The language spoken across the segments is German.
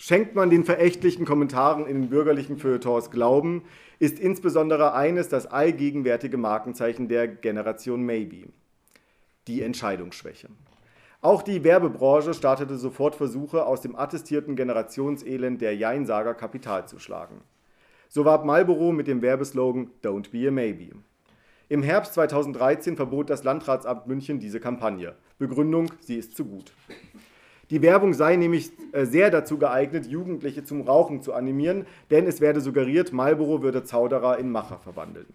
schenkt man den verächtlichen Kommentaren in den bürgerlichen Feuilletons Glauben, ist insbesondere eines das allgegenwärtige Markenzeichen der Generation Maybe, die Entscheidungsschwäche. Auch die Werbebranche startete sofort Versuche, aus dem attestierten Generationselend der Jeinsager Kapital zu schlagen. So warb Marlboro mit dem Werbeslogan Don't be a Maybe. Im Herbst 2013 verbot das Landratsamt München diese Kampagne. Begründung, sie ist zu gut. Die Werbung sei nämlich äh, sehr dazu geeignet, Jugendliche zum Rauchen zu animieren, denn es werde suggeriert, Marlboro würde Zauderer in Macher verwandeln.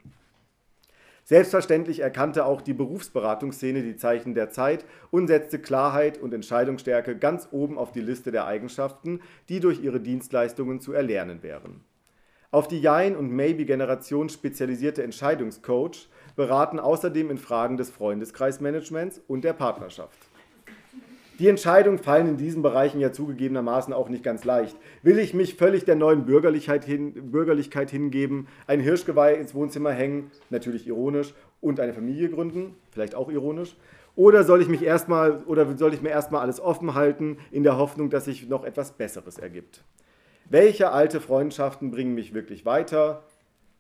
Selbstverständlich erkannte auch die Berufsberatungsszene die Zeichen der Zeit und setzte Klarheit und Entscheidungsstärke ganz oben auf die Liste der Eigenschaften, die durch ihre Dienstleistungen zu erlernen wären. Auf die Jein- und Maybe-Generation spezialisierte Entscheidungscoach beraten außerdem in Fragen des Freundeskreismanagements und der Partnerschaft. Die Entscheidungen fallen in diesen Bereichen ja zugegebenermaßen auch nicht ganz leicht. Will ich mich völlig der neuen Bürgerlichkeit, hin, Bürgerlichkeit hingeben, ein Hirschgeweih ins Wohnzimmer hängen, natürlich ironisch, und eine Familie gründen, vielleicht auch ironisch? Oder soll ich mich erstmal oder soll ich mir erstmal alles offen halten, in der Hoffnung, dass sich noch etwas Besseres ergibt? Welche alte Freundschaften bringen mich wirklich weiter?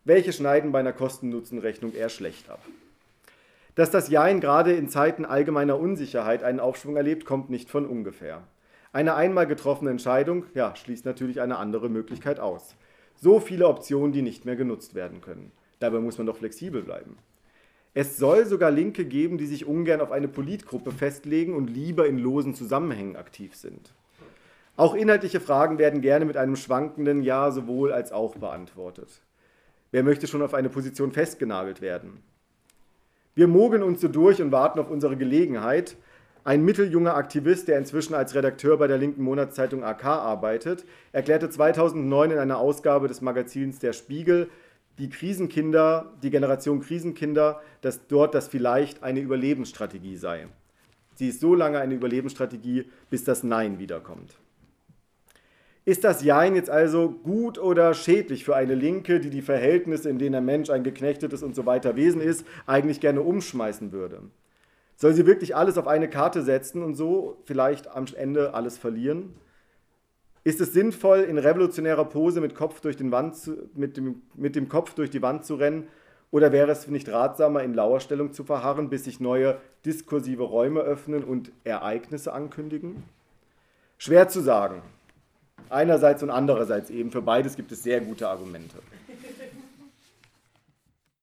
Welche schneiden bei einer Kosten-Nutzen-Rechnung eher schlecht ab? Dass das Jein gerade in Zeiten allgemeiner Unsicherheit einen Aufschwung erlebt, kommt nicht von ungefähr. Eine einmal getroffene Entscheidung ja, schließt natürlich eine andere Möglichkeit aus. So viele Optionen, die nicht mehr genutzt werden können. Dabei muss man doch flexibel bleiben. Es soll sogar Linke geben, die sich ungern auf eine Politgruppe festlegen und lieber in losen Zusammenhängen aktiv sind. Auch inhaltliche Fragen werden gerne mit einem schwankenden Ja sowohl als auch beantwortet. Wer möchte schon auf eine Position festgenagelt werden? Wir mogeln uns so durch und warten auf unsere Gelegenheit. Ein mitteljunger Aktivist, der inzwischen als Redakteur bei der linken Monatszeitung AK arbeitet, erklärte 2009 in einer Ausgabe des Magazins Der Spiegel, die Krisenkinder, die Generation Krisenkinder, dass dort das vielleicht eine Überlebensstrategie sei. Sie ist so lange eine Überlebensstrategie, bis das Nein wiederkommt. Ist das Jein jetzt also gut oder schädlich für eine Linke, die die Verhältnisse, in denen der Mensch ein geknechtetes und so weiter Wesen ist, eigentlich gerne umschmeißen würde? Soll sie wirklich alles auf eine Karte setzen und so vielleicht am Ende alles verlieren? Ist es sinnvoll, in revolutionärer Pose mit, Kopf durch den Wand zu, mit, dem, mit dem Kopf durch die Wand zu rennen? Oder wäre es nicht ratsamer, in Lauerstellung zu verharren, bis sich neue diskursive Räume öffnen und Ereignisse ankündigen? Schwer zu sagen. Einerseits und andererseits eben. Für beides gibt es sehr gute Argumente.